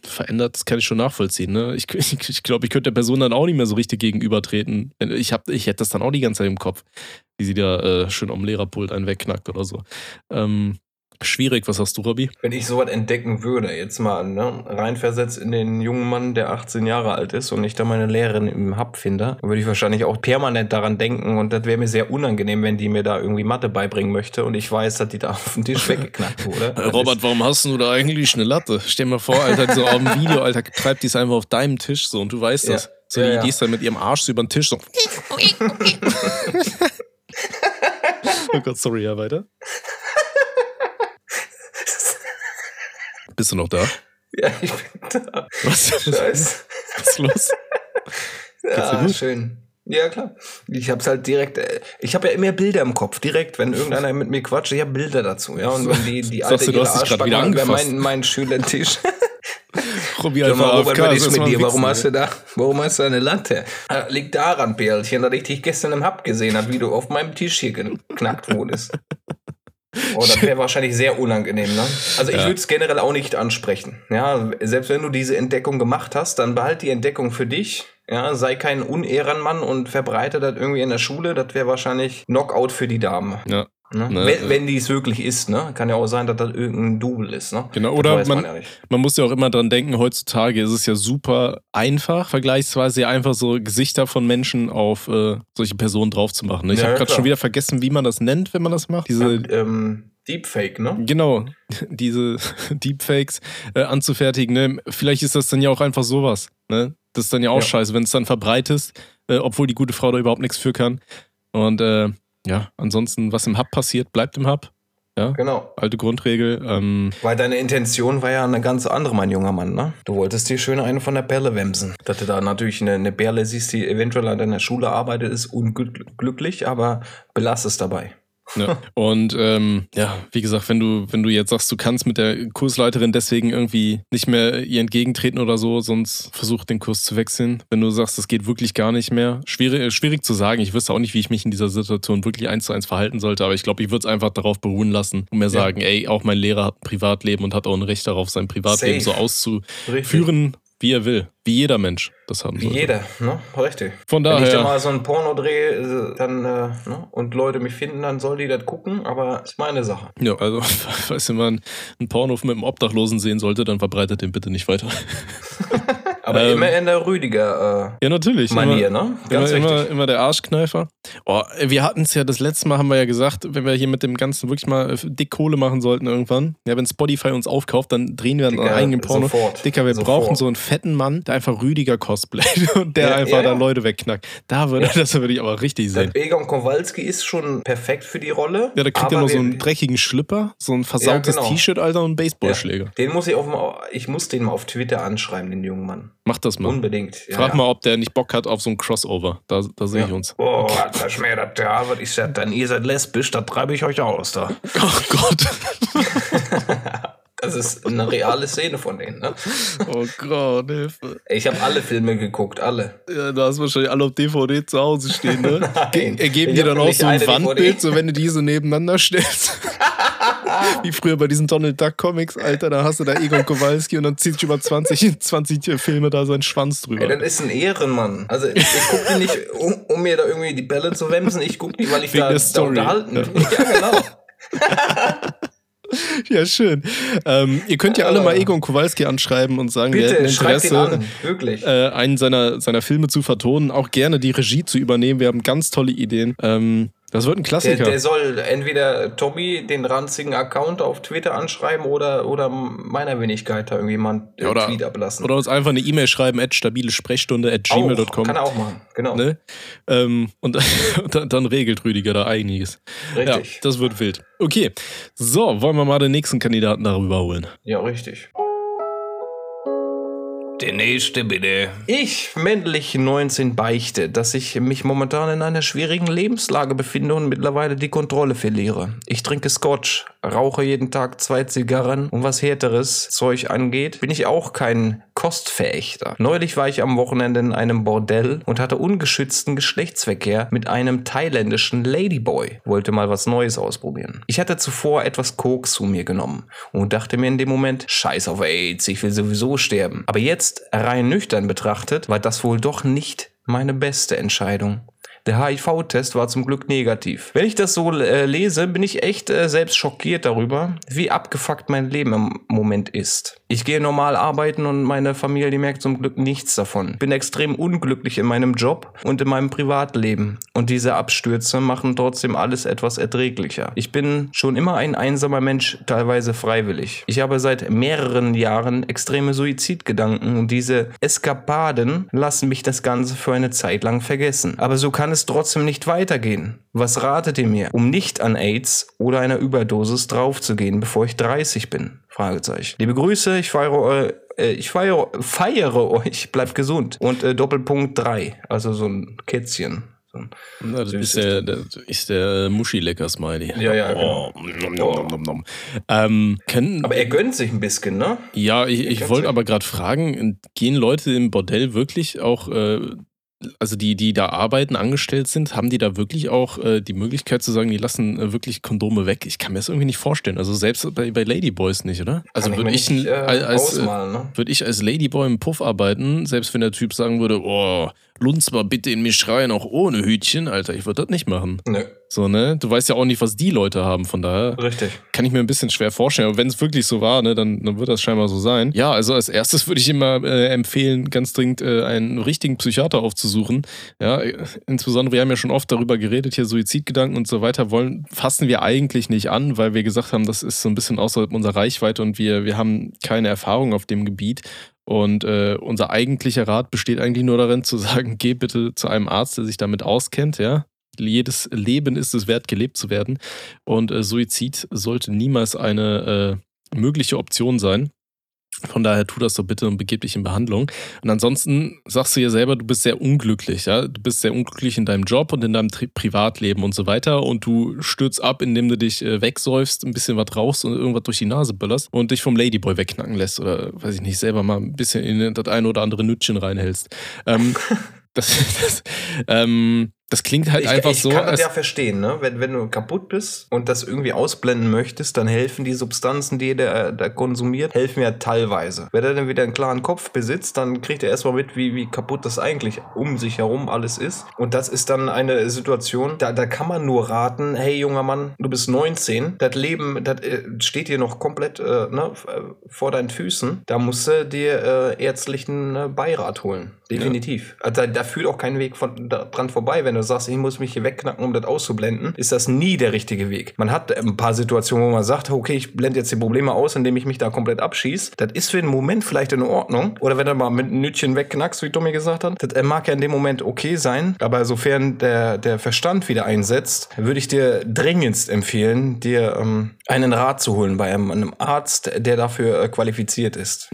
verändert, das kann ich schon nachvollziehen. Ne? Ich, ich, ich glaube, ich könnte der Person dann auch nicht mehr so richtig gegenübertreten. Ich, ich hätte das dann auch die ganze Zeit im Kopf, wie sie da äh, schön am Lehrerpult einen wegknackt oder so. Ähm, schwierig, was hast du, Robby? Wenn ich sowas entdecken würde, jetzt mal ne, reinversetzt in den jungen Mann, der 18 Jahre alt ist und ich da meine Lehrerin im Hub finde, dann würde ich wahrscheinlich auch permanent daran denken und das wäre mir sehr unangenehm, wenn die mir da irgendwie Mathe beibringen möchte und ich weiß, dass die da auf den Tisch weggeknackt wurde. Robert, warum hast du da eigentlich eine Latte? Stell dir mal vor, Alter, so auf dem Video, Alter, treibt die es einfach auf deinem Tisch so und du weißt das. Ja. So, Ja, die, ja. die ist dann mit ihrem Arsch so über den Tisch so. oh Gott, sorry, ja, weiter. Bist du noch da? Ja, ich bin da. Was, was Scheiße. ist los? Ja, schön. Ja, klar. Ich hab's halt direkt, äh, ich habe ja immer Bilder im Kopf, direkt, wenn irgendeiner mit mir quatscht, ich habe Bilder dazu, ja. Und wenn die, die Sagst alte du, du hast dich wieder angefasst. meinen, meinen Schülertisch. Robby Sag mal, einfach Robert, AFK, was ist ist mit dir? Warum hast du da, warum hast du eine Latte? Ah, Liegt daran, Bärlchen, dass ich dich gestern im Hub gesehen habe, wie du auf meinem Tisch hier geknackt wurdest. Oh, das wäre wahrscheinlich sehr unangenehm, ne? Also ich Ja. würde es generell auch nicht ansprechen. Ja, selbst wenn du diese Entdeckung gemacht hast, dann behalt die Entdeckung für dich. Ja, sei kein Unehrenmann und verbreite das irgendwie in der Schule. Das wäre wahrscheinlich Knockout für die Damen. Ja, Ne? Ne, wenn wenn die es wirklich ist, ne? Kann ja auch sein, dass das irgendein Double ist, ne? Genau, Das oder weiß man, ja man muss ja auch immer dran denken, heutzutage ist es ja super einfach, vergleichsweise einfach so Gesichter von Menschen auf äh, solche Personen drauf zu machen. Ich Ja, habe ja, gerade schon wieder vergessen, wie man das nennt, wenn man das macht. Diese, ähm, Deepfake, ne? Genau, diese Deepfakes äh, anzufertigen. Ne? Vielleicht ist das dann ja auch einfach sowas. Ne? Das ist dann ja auch Ja. scheiße, wenn es dann verbreitest, äh, obwohl die gute Frau da überhaupt nichts für kann. Und äh, ja, ansonsten, was im Hub passiert, bleibt im Hub. Ja? Genau. Alte Grundregel. Ähm, Weil deine Intention war ja eine ganz andere, mein junger Mann, ne? Du wolltest dir schön eine von der Perle wemsen. Dass du da natürlich eine, eine Perle siehst, die eventuell an deiner Schule arbeitet, ist unglücklich, aber belass es dabei. Ja. Und ähm, ja, wie gesagt, wenn du, wenn du jetzt sagst, du kannst mit der Kursleiterin deswegen irgendwie nicht mehr ihr entgegentreten oder so, sonst versuch den Kurs zu wechseln. Wenn du sagst, das geht wirklich gar nicht mehr. Schwierig, äh, schwierig zu sagen. Ich wüsste auch nicht, wie ich mich in dieser Situation wirklich eins zu eins verhalten sollte, aber ich glaube, ich würde es einfach darauf beruhen lassen und mir sagen, ey, auch mein Lehrer hat ein Privatleben und hat auch ein Recht darauf, sein Privatleben Safe. so auszuführen, wie er will. Wie jeder Mensch das haben Wie sollte. jeder, ne? Richtig. Von Wenn ich da daher, mal so ein Porno drehe äh, dann, äh, ne? und Leute mich finden, dann soll die das gucken, aber ist meine Sache. ja, also, falls jemand einen Porno mit einem Obdachlosen sehen sollte, dann verbreitet den bitte nicht weiter. Aber Ähm, immer in der Rüdiger Ja, natürlich. äh, Manier, immer, ne? Immer, Ganz immer, wichtig. immer der Arschkneifer. Oh, wir hatten es ja, das letzte Mal haben wir ja gesagt, wenn wir hier mit dem Ganzen wirklich mal äh, dick Kohle machen sollten irgendwann, ja, wenn Spotify uns aufkauft, dann drehen wir einen Digga, eigenen Porno. sofort. Dicker, wir Sofort. brauchen so einen fetten Mann, der einfach Rüdiger cosplayt und der Ja, einfach ja, da. Leute wegknackt. Da würde, das würde ich aber richtig Der sehen. Egon Kowalski ist schon perfekt für die Rolle. Ja, da kriegt er noch so einen dreckigen Schlipper, so ein versautes genau. T-Shirt, Alter, und einen Baseballschläger. Den muss ich auf ich muss den mal auf Twitter anschreiben, den jungen Mann. Mach das mal. Unbedingt. Ja, Frag ja. mal, ob der nicht Bock hat auf so ein Crossover. Da, da sehe ich uns. Oh, das ja, was ich sag, dann ihr seid lesbisch, da treibe ich euch aus da. Oh Gott. Das ist eine reale Szene von denen, ne? Oh Gott, Hilfe. Ich habe alle Filme geguckt, alle. Ja, da hast du wahrscheinlich alle auf DVD zu Hause stehen, ne? Nein. Ergeben Ich dir dann auch so ein Wandbild, so wenn du die so nebeneinander stellst. Wie früher bei diesen Donald Duck Comics, Alter, da hast du da Egon Kowalski und dann zieht sich über 20, 20 Filme da seinen Schwanz Ey, drüber. das ist ein Ehrenmann. Also ich, ich gucke die nicht, um, um mir da irgendwie die Bälle zu wemsen. Ich gucke die, weil ich Wegen da, der da Story. unterhalten Ja. Ja, genau. Ja, schön. Ähm, ihr könnt ja alle mal Egon Kowalski anschreiben und sagen, wir hätten Bitte, schreibt den Interesse, an. Äh, einen seiner, seiner Filme zu vertonen, auch gerne die Regie zu übernehmen. Wir haben ganz tolle Ideen. Ähm, das wird ein Der, Klassiker. der soll entweder Tommy den ranzigen Account auf Twitter anschreiben oder, oder meiner Wenigkeit da einen äh, Ja, oder- Tweet ablassen. Oder uns einfach eine E-Mail schreiben, at stabile Sprechstunde at gmail.com. Kann er auch machen, genau. Ne? Ähm, und dann, dann regelt Rüdiger da einiges. Ja, Richtig. das wird wild. Okay, so, wollen wir mal den nächsten Kandidaten darüber holen. Ja, richtig. Der nächste bitte. Ich, männlich 19, beichte, dass ich mich momentan in einer schwierigen Lebenslage befinde und mittlerweile die Kontrolle verliere. Ich trinke Scotch, rauche jeden Tag zwei Zigarren und was härteres Zeug angeht, bin ich auch kein Kostverächter. Neulich war ich am Wochenende in einem Bordell und hatte ungeschützten Geschlechtsverkehr mit einem thailändischen Ladyboy. Wollte mal was Neues ausprobieren. Ich hatte zuvor etwas Koks zu mir genommen und dachte mir in dem Moment, scheiß auf AIDS, ich will sowieso sterben. Aber jetzt, rein nüchtern betrachtet, war das wohl doch nicht meine beste Entscheidung. Der HIV-Test war zum Glück negativ. Wenn ich das so äh, lese, bin ich echt äh, selbst schockiert darüber, wie abgefuckt mein Leben im Moment ist. Ich gehe normal arbeiten und meine Familie merkt zum Glück nichts davon. Bin extrem unglücklich in meinem Job und in meinem Privatleben. Und diese Abstürze machen trotzdem alles etwas erträglicher. Ich bin schon immer ein einsamer Mensch, teilweise freiwillig. Ich habe seit mehreren Jahren extreme Suizidgedanken und diese Eskapaden lassen mich das Ganze für eine Zeit lang vergessen. Aber so kann es trotzdem nicht weitergehen. Was ratet ihr mir, um nicht an AIDS oder einer Überdosis draufzugehen, bevor ich 30 bin? Fragezeichen. Liebe Grüße, ich feiere eu- äh, ich feiere, feiere euch, bleibt gesund. Und äh, Doppelpunkt 3, also so ein Kätzchen. So ein- Na, das ist der, der, ist der Muschi-Lecker-Smiley. Ja, ja, Oh, genau. nom, nom, nom, nom. Ähm, können, Aber er gönnt sich ein bisschen, ne? ja, ich, ich wollte aber gerade fragen, gehen Leute im Bordell wirklich auch, äh, also die, die da arbeiten, angestellt sind, haben die da wirklich auch äh, die Möglichkeit zu sagen, die lassen äh, wirklich Kondome weg? Ich kann mir das irgendwie nicht vorstellen. Also selbst bei, bei Ladyboys nicht, oder? Also würde ich, ein- äh, als, äh, ne? würde ich als Ladyboy im Puff arbeiten, selbst wenn der Typ sagen würde, oh, lunz mal bitte in mich rein, auch ohne Hütchen, Alter, ich würde das nicht machen. Nö, So, ne? Du weißt ja auch nicht, was die Leute haben, von daher richtig. kann ich mir ein bisschen schwer vorstellen. Aber wenn es wirklich so war, ne, dann, dann wird das scheinbar so sein. Ja, also als erstes würde ich immer äh, empfehlen, ganz dringend äh, einen richtigen Psychiater aufzusuchen. Ja, äh, insbesondere, wir haben ja schon oft darüber geredet, hier Suizidgedanken und so weiter, wollen, fassen wir eigentlich nicht an, weil wir gesagt haben, das ist so ein bisschen außerhalb unserer Reichweite und wir, wir haben keine Erfahrung auf dem Gebiet. Und äh, unser eigentlicher Rat besteht eigentlich nur darin zu sagen, geh bitte zu einem Arzt, der sich damit auskennt, ja. jedes Leben ist es wert, gelebt zu werden. Und äh, Suizid sollte niemals eine äh, mögliche Option sein. Von daher tu das doch bitte und begib dich in Behandlung. Und ansonsten sagst du ja selber, du bist sehr unglücklich, ja. Du bist sehr unglücklich in deinem Job und in deinem Tri Privatleben und so weiter. Und du stürzt ab, indem du dich äh, wegsäufst, ein bisschen was rauchst und irgendwas durch die Nase böllerst und dich vom Ladyboy wegknacken lässt oder weiß ich nicht, selber mal ein bisschen in das eine oder andere Nütchen reinhältst. Ähm, das, das, ähm, das klingt halt ich, einfach ich so. kann das ja verstehen, ne? Wenn, wenn du kaputt bist und das irgendwie ausblenden möchtest, dann helfen die Substanzen, die der, der konsumiert, helfen ja teilweise. Wenn er dann wieder einen klaren Kopf besitzt, dann kriegt er erstmal mit, wie, wie kaputt das eigentlich um sich herum alles ist. Und das ist dann eine Situation, da, da kann man nur raten, hey junger Mann, du bist 19, das Leben, das äh, steht dir noch komplett äh, ne, äh, vor deinen Füßen. Da musst du dir äh, ärztlichen äh, Beirat holen. Definitiv. Also da, da führt auch kein Weg von, da, dran vorbei. Wenn du sagst, ich muss mich hier wegknacken, um das auszublenden, ist das nie der richtige Weg. Man hat ein paar Situationen, wo man sagt, okay, ich blende jetzt die Probleme aus, indem ich mich da komplett abschieße. Das ist für den Moment vielleicht in Ordnung. Oder wenn du mal mit einem Nütchen wegknackst, wie Tommy gesagt hat, das mag ja in dem Moment okay sein. Aber sofern der, der Verstand wieder einsetzt, würde ich dir dringendst empfehlen, dir ähm, einen Rat zu holen bei einem, einem Arzt, der dafür äh, qualifiziert ist.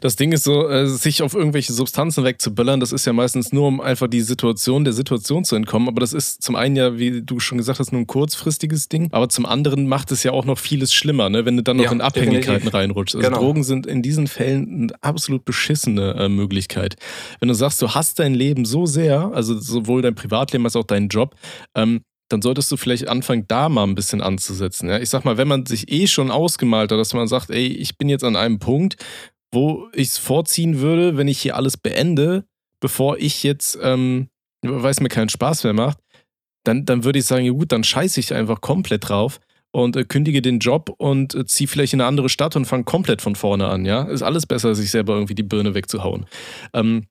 Das Ding ist so, äh, sich auf irgendwelche Substanzen wegzuböllern, das ist ja meistens nur, um einfach die Situation der Situation zu entkommen. Aber das ist zum einen ja, wie du schon gesagt hast, nur ein kurzfristiges Ding. Aber zum anderen macht es ja auch noch vieles schlimmer, ne? wenn du dann noch Ja, in Abhängigkeiten definitiv. reinrutschst. Also Genau. Drogen sind in diesen Fällen eine absolut beschissene äh, Möglichkeit. Wenn du sagst, du hast dein Leben so sehr, also sowohl dein Privatleben als auch deinen Job, ähm, dann solltest du vielleicht anfangen, da mal ein bisschen anzusetzen. Ja? Ich sag mal, wenn man sich eh schon ausgemalt hat, dass man sagt, ey, ich bin jetzt an einem Punkt, wo ich es vorziehen würde, wenn ich hier alles beende, bevor ich jetzt, ähm, weil es mir keinen Spaß mehr macht, dann, dann würde ich sagen, ja gut, dann scheiße ich einfach komplett drauf und äh, kündige den Job und äh, ziehe vielleicht in eine andere Stadt und fange komplett von vorne an, ja. Ist alles besser, sich selber irgendwie die Birne wegzuhauen. Ähm,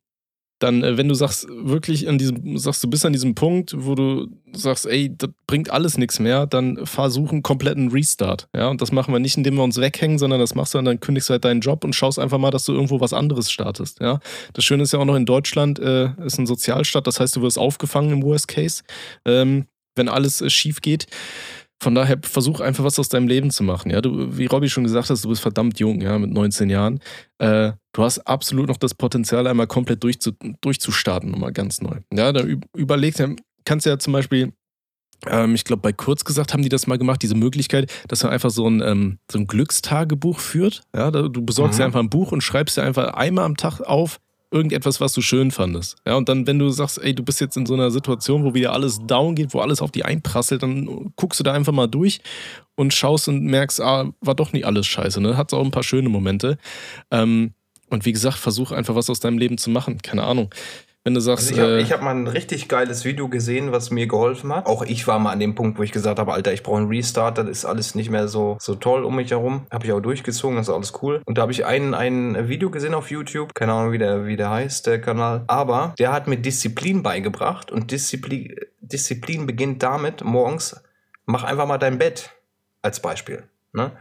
dann, äh, wenn du sagst, wirklich an diesem, sagst du bist an diesem Punkt, wo du sagst, ey, das bringt alles nichts mehr, dann versuch einen kompletten Restart. Ja, und das machen wir nicht, indem wir uns weghängen, sondern das machst du dann, dann kündigst du halt deinen Job und schaust einfach mal, dass du irgendwo was anderes startest. Ja, das Schöne ist ja auch noch in Deutschland, äh, ist ein Sozialstaat, das heißt, du wirst aufgefangen im Worst Case, ähm, wenn alles äh, schief geht. Von daher versuch einfach was aus deinem Leben zu machen. Ja, du, wie Robby schon gesagt hast, du bist verdammt jung, ja, mit 19 Jahren. Äh, du hast absolut noch das Potenzial, einmal komplett durchzu, durchzustarten, nochmal ganz neu. Ja, da üb- überleg, dann kannst ja zum Beispiel, ähm, ich glaube, bei Kurz gesagt haben die das mal gemacht, diese Möglichkeit, dass man einfach so ein, ähm, so ein Glückstagebuch führt. Ja, du besorgst Mhm. dir einfach ein Buch und schreibst dir einfach einmal am Tag auf, irgendetwas, was du schön fandest. Ja, und dann, wenn du sagst, ey, du bist jetzt in so einer Situation, wo wieder alles down geht, wo alles auf die einprasselt, dann guckst du da einfach mal durch und schaust und merkst, ah, war doch nicht alles scheiße, ne? Hat auch ein paar schöne Momente. Ähm, und wie gesagt, versuch einfach was aus deinem Leben zu machen. Keine Ahnung. Wenn du sagst, Also ich habe äh, hab mal ein richtig geiles Video gesehen, was mir geholfen hat. Auch ich war mal an dem Punkt, wo ich gesagt habe, Alter, ich brauche einen Restart, das ist alles nicht mehr so, so toll um mich herum. Habe ich auch durchgezogen, das ist alles cool. Und da habe ich ein, ein Video gesehen auf YouTube, keine Ahnung, wie der, wie der heißt, der Kanal. Aber der hat mir Disziplin beigebracht und Disziplin, Disziplin beginnt damit, morgens, mach einfach mal dein Bett als Beispiel. Ne?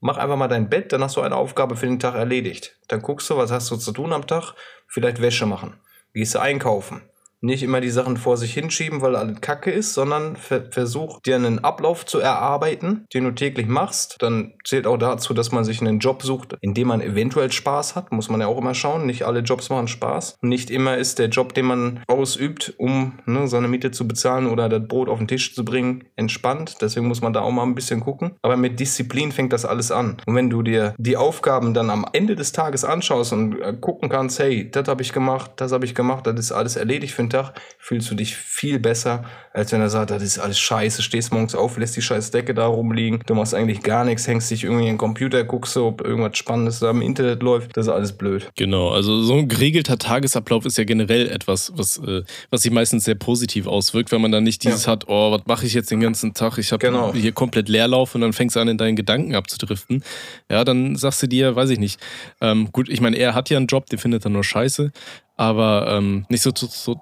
Mach einfach mal dein Bett, dann hast du eine Aufgabe für den Tag erledigt. Dann guckst du, was hast du zu tun am Tag? Vielleicht Wäsche machen. Gehst du einkaufen. Nicht immer die Sachen vor sich hinschieben, weil alles Kacke ist, sondern ver versuch dir einen Ablauf zu erarbeiten, den du täglich machst. Dann zählt auch dazu, dass man sich einen Job sucht, in dem man eventuell Spaß hat. Muss man ja auch immer schauen. Nicht alle Jobs machen Spaß. Nicht immer ist der Job, den man ausübt, um ne, seine Miete zu bezahlen oder das Brot auf den Tisch zu bringen, entspannt. Deswegen muss man da auch mal ein bisschen gucken. Aber mit Disziplin fängt das alles an. Und wenn du dir die Aufgaben dann am Ende des Tages anschaust und äh, gucken kannst, hey, das habe ich gemacht, das habe ich gemacht, das ist alles erledigt für den Tag, fühlst du dich viel besser, als wenn er sagt, das ist alles scheiße, stehst morgens auf, lässt die scheiß Decke da rumliegen, du machst eigentlich gar nichts, hängst dich irgendwie in den Computer, guckst so, ob irgendwas Spannendes da im Internet läuft, das ist alles blöd. Genau, also so ein geregelter Tagesablauf ist ja generell etwas, was, äh, was sich meistens sehr positiv auswirkt, wenn man dann nicht dieses hat, oh, was mache ich jetzt den ganzen Tag? Ich habe Genau. hier komplett Leerlauf und dann fängst du an, in deinen Gedanken abzudriften. Ja, dann sagst du dir, weiß ich nicht. Ähm, gut, ich meine, er hat ja einen Job, den findet er nur scheiße. Aber ähm, nicht so, so, so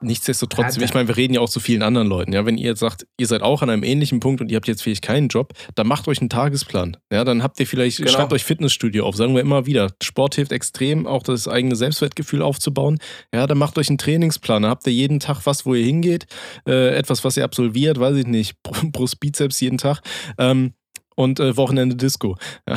nichtsdestotrotz, ich meine, wir reden ja auch zu vielen anderen Leuten. Ja, wenn ihr jetzt sagt, ihr seid auch an einem ähnlichen Punkt und ihr habt jetzt vielleicht keinen Job, dann macht euch einen Tagesplan. Ja, dann habt ihr vielleicht, Genau. schreibt euch Fitnessstudio auf, sagen wir immer wieder. Sport hilft extrem, auch das eigene Selbstwertgefühl aufzubauen. Ja, dann macht euch einen Trainingsplan. Dann habt ihr jeden Tag was, wo ihr hingeht, äh, etwas, was ihr absolviert, weiß ich nicht, Brust, Bizeps jeden Tag. Ähm, und äh, Wochenende Disco.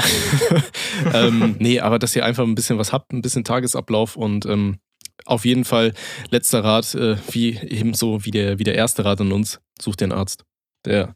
Ähm, nee, aber dass ihr einfach ein bisschen was habt, ein bisschen Tagesablauf und ähm, auf jeden Fall letzter Rat, äh, wie ebenso wie der, wie der erste Rat an uns, sucht den Arzt. Der,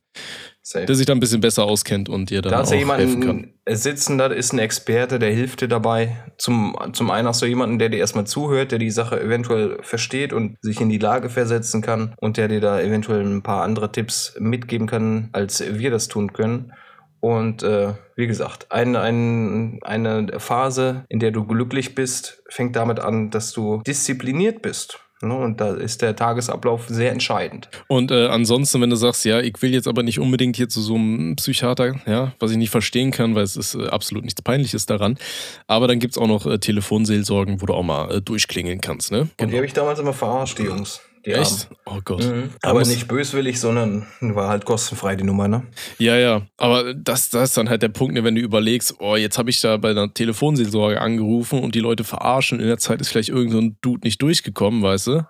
Safe. der sich da ein bisschen besser auskennt und dir dann Da auch helfen kann. sitzen, da ist ein Experte, der hilft dir dabei. Zum, zum einen hast du jemanden, der dir erstmal zuhört, der die Sache eventuell versteht und sich in die Lage versetzen kann und der dir da eventuell ein paar andere Tipps mitgeben kann, als wir das tun können. Und äh, wie gesagt, ein, ein, eine Phase, in der du glücklich bist, fängt damit an, dass du diszipliniert bist. Ne? Und da ist der Tagesablauf sehr entscheidend. Und äh, ansonsten, wenn du sagst, ja, ich will jetzt aber nicht unbedingt hier zu so einem Psychiater, ja, was ich nicht verstehen kann, weil es ist äh, absolut nichts Peinliches daran. Aber dann gibt es auch noch äh, Telefonseelsorgen, wo du auch mal äh, durchklingeln kannst, ne? Und die habe ich damals immer verarscht, die Jungs. Die Echt? Oh Gott. Armen. Mhm. Aber nicht böswillig, sondern war halt kostenfrei die Nummer, ne? Ja, ja, aber das, das ist dann halt der Punkt, ne, wenn du überlegst, oh, jetzt habe ich da bei einer Telefonseelsorge angerufen und die Leute verarschen. In der Zeit ist vielleicht irgend so ein Dude nicht durchgekommen, weißt du?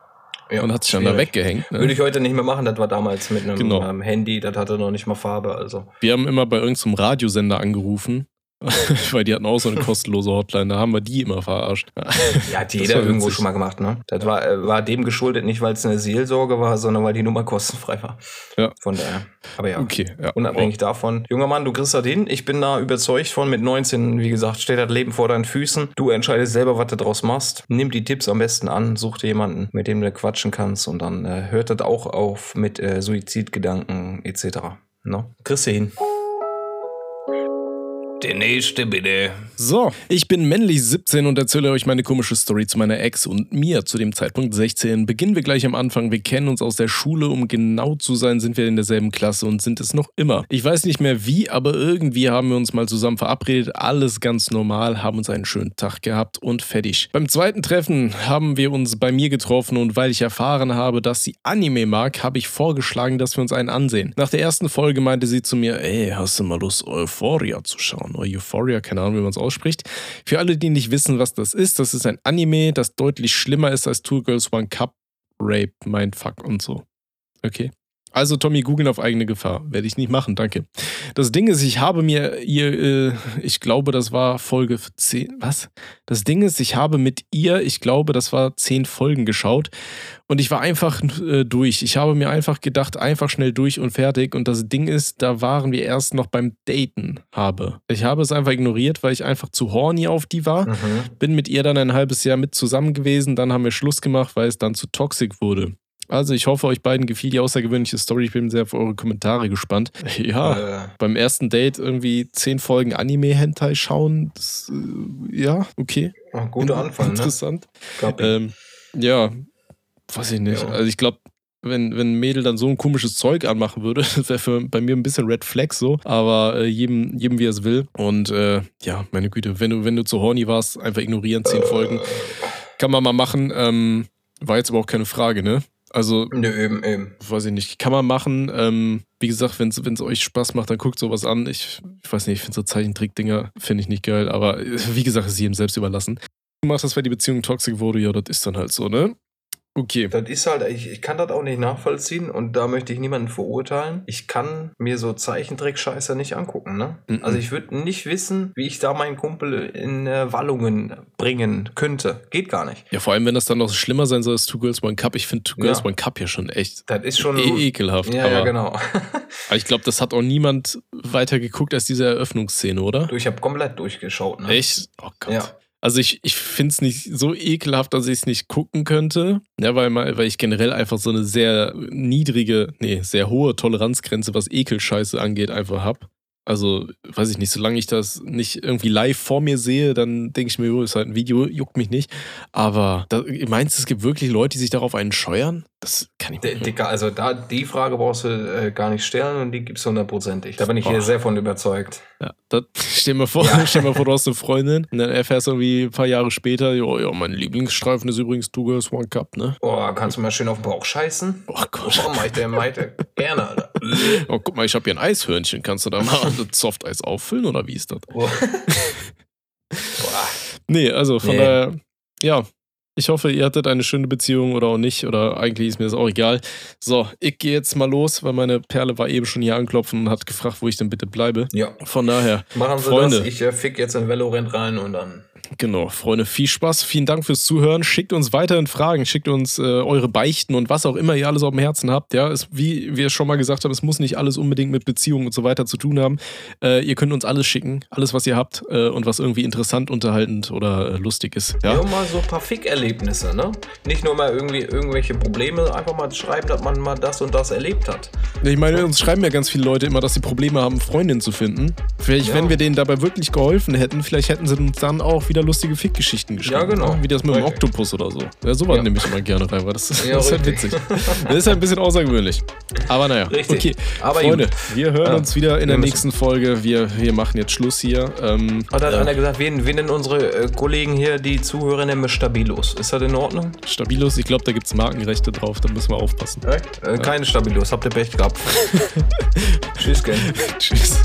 Ja, und hat sich dann da weggehängt. Ne? Würde ich heute nicht mehr machen, das war damals mit einem Genau. ähm, Handy, das hatte noch nicht mal Farbe, also. Wir haben immer bei irgendeinem Radiosender angerufen, weil die hatten auch so eine kostenlose Hotline. Da haben wir die immer verarscht. Ja, hat jeder irgendwo schon mal gemacht, ne? Das war, äh, war dem geschuldet, nicht weil es eine Seelsorge war, sondern weil die Nummer kostenfrei war. Ja. Von daher. Aber ja. Okay, ja. Unabhängig davon. Junger Mann, du kriegst das hin. Ich bin da überzeugt von. Mit 19, wie gesagt, steht das Leben vor deinen Füßen. Du entscheidest selber, was du draus machst. Nimm die Tipps am besten an. Such dir jemanden, mit dem du quatschen kannst. Und dann äh, hört das auch auf mit äh, Suizidgedanken etc. No? Kriegst du hin. Der nächste bitte. So, ich bin männlich 17 und erzähle euch meine komische Story zu meiner Ex und mir zu dem Zeitpunkt 16. Beginnen wir gleich am Anfang. Wir kennen uns aus der Schule. Um genau zu sein, sind wir in derselben Klasse und sind es noch immer. Ich weiß nicht mehr wie, aber irgendwie haben wir uns mal zusammen verabredet. Alles ganz normal, haben uns einen schönen Tag gehabt und fertig. Beim zweiten Treffen haben wir uns bei mir getroffen und weil ich erfahren habe, dass sie Anime mag, habe ich vorgeschlagen, dass wir uns einen ansehen. Nach der ersten Folge meinte sie zu mir, ey, hast du mal Lust, Euphoria zu schauen? Oder Euphoria, keine Ahnung, wie man es ausspricht. Für alle, die nicht wissen, was das ist, das ist ein Anime, das deutlich schlimmer ist als Two Girls One Cup, Rape, Mindfuck und so. Okay. Also Tommy, googeln auf eigene Gefahr. Werde ich nicht machen, danke. Das Ding ist, ich habe mir ihr, äh, ich glaube, das war Folge 10, was? Das Ding ist, ich habe mit ihr, ich glaube, das war 10 Folgen geschaut und ich war einfach äh, durch. Ich habe mir einfach gedacht, einfach schnell durch und fertig. Und das Ding ist, da waren wir erst noch beim Daten habe. Ich habe es einfach ignoriert, weil ich einfach zu horny auf die war. Mhm. Bin mit ihr dann ein halbes Jahr mit zusammen gewesen. Dann haben wir Schluss gemacht, weil es dann zu toxisch wurde. Also ich hoffe, euch beiden gefiel die außergewöhnliche Story. Ich bin sehr auf eure Kommentare gespannt. Ja, Äh, beim ersten Date irgendwie 10 Folgen Anime-Hentai schauen. Das, äh, ja, okay. oh, guter Anfang, ne? Interessant. Ich. Ähm, ja, weiß ich nicht. Ja. Also ich glaube, wenn, wenn ein Mädel dann so ein komisches Zeug anmachen würde, das wäre für bei mir ein bisschen Red Flag so, aber äh, jedem, jedem wie er es will. Und äh, ja, meine Güte, wenn du, wenn du zu horny warst, einfach ignorieren, zehn Folgen. Kann man mal machen. Ähm, war jetzt aber auch keine Frage, ne? Also, Nö, eben, eben. weiß ich nicht, kann man machen. Ähm, wie gesagt, wenn es euch Spaß macht, dann guckt sowas an. Ich, ich weiß nicht, ich finde so Zeichentrick-Dinger, finde ich nicht geil, aber äh, wie gesagt, ist jedem selbst überlassen. Du machst das, weil die Beziehung toxisch wurde, ja, das ist dann halt so, ne? Okay. Das ist halt, ich, ich kann das auch nicht nachvollziehen und da möchte ich niemanden verurteilen. Ich kann mir so Zeichentrick-Scheiße nicht angucken, ne? Mhm. Also ich würde nicht wissen, wie ich da meinen Kumpel in äh, Wallungen bringen könnte. Geht gar nicht. Ja, vor allem, wenn das dann noch schlimmer sein soll als Two Girls One Cup. Ich finde Two Girls Ja. One Cup ja schon echt Das ist schon. e ekelhaft. ja, aber, ja, genau. aber ich glaube, das hat auch niemand weiter geguckt als diese Eröffnungsszene, oder? du, ich habe komplett durchgeschaut, ne? Echt? Oh Gott. Ja. Also ich, ich finde es nicht so ekelhaft, dass ich es nicht gucken könnte. Ja, weil, weil ich generell einfach so eine sehr niedrige, nee, sehr hohe Toleranzgrenze, was Ekelscheiße angeht, einfach habe. Also, weiß ich nicht, solange ich das nicht irgendwie live vor mir sehe, dann denke ich mir, jo, ist halt ein Video, juckt mich nicht. Aber da, meinst du, es gibt wirklich Leute, die sich darauf einen scheuern? Das kann ich nicht. Dicker, also da die Frage brauchst du äh, gar nicht stellen und die gibt's hundertprozentig. Da bin ich hier Boah. sehr von überzeugt. Ja, das, stell, mir vor, stell mir vor, du hast eine Freundin und dann erfährst du irgendwie ein paar Jahre später, jo, ja, mein Lieblingsstreifen ist übrigens Two Girls One Cup, ne? Oh, kannst du mal schön auf den Bauch scheißen? Oh Gott. Oh, meinte, meinte, gerne, Alter. Oh, guck mal, ich habe hier ein Eishörnchen. Kannst du da mal Softeis auffüllen oder wie ist das? Oh. Nee, also von Nee. daher, ja. Ich hoffe, ihr hattet eine schöne Beziehung oder auch nicht. Oder eigentlich ist mir das auch egal. So, ich gehe jetzt mal los, weil meine Perle war eben schon hier anklopfen und hat gefragt, wo ich denn bitte bleibe. Ja, Von daher, machen Sie Freunde. das. Ich äh, fick jetzt in Valorant rein und dann. Genau, Freunde, viel Spaß. Vielen Dank fürs Zuhören. Schickt uns weiterhin Fragen, schickt uns äh, eure Beichten und was auch immer ihr alles auf dem Herzen habt. Ja, es, wie wir schon mal gesagt haben, es muss nicht alles unbedingt mit Beziehungen und so weiter zu tun haben. Äh, ihr könnt uns alles schicken, alles, was ihr habt äh, und was irgendwie interessant, unterhaltend oder äh, lustig ist. Ja. Ja, mal so ein paar Fick-Erlebnisse, ne? Nicht nur mal irgendwie irgendwelche Probleme, einfach mal schreiben, dass man mal das und das erlebt hat. ich meine, uns schreiben ja ganz viele Leute immer, dass sie Probleme haben, Freundinnen zu finden. Vielleicht, Ja. wenn wir denen dabei wirklich geholfen hätten, vielleicht hätten sie uns dann auch wieder lustige Fick-Geschichten geschrieben. Ja, genau. ne? Wie das mit dem. Oktopus oder so. Ja, sowas Ja. nehme ich immer gerne rein, weil das, ist- Ja, das ist halt witzig. Das ist halt ein bisschen außergewöhnlich. Aber naja, Richtig. okay. Aber Freunde, gut. wir hören Ja. uns wieder in Wir der müssen- nächsten Folge. Wir, wir machen jetzt Schluss hier. Ähm, Hat hat ja, einer gesagt, wen, wen nennen unsere äh, Kollegen hier, die Zuhörer nennen wir Stabilos. Ist das in Ordnung? Stabilos, ich glaube, da gibt es Markenrechte drauf, da müssen wir aufpassen. Äh, keine Stabilos, habt ihr Pech gehabt. Tschüss, gell. Tschüss.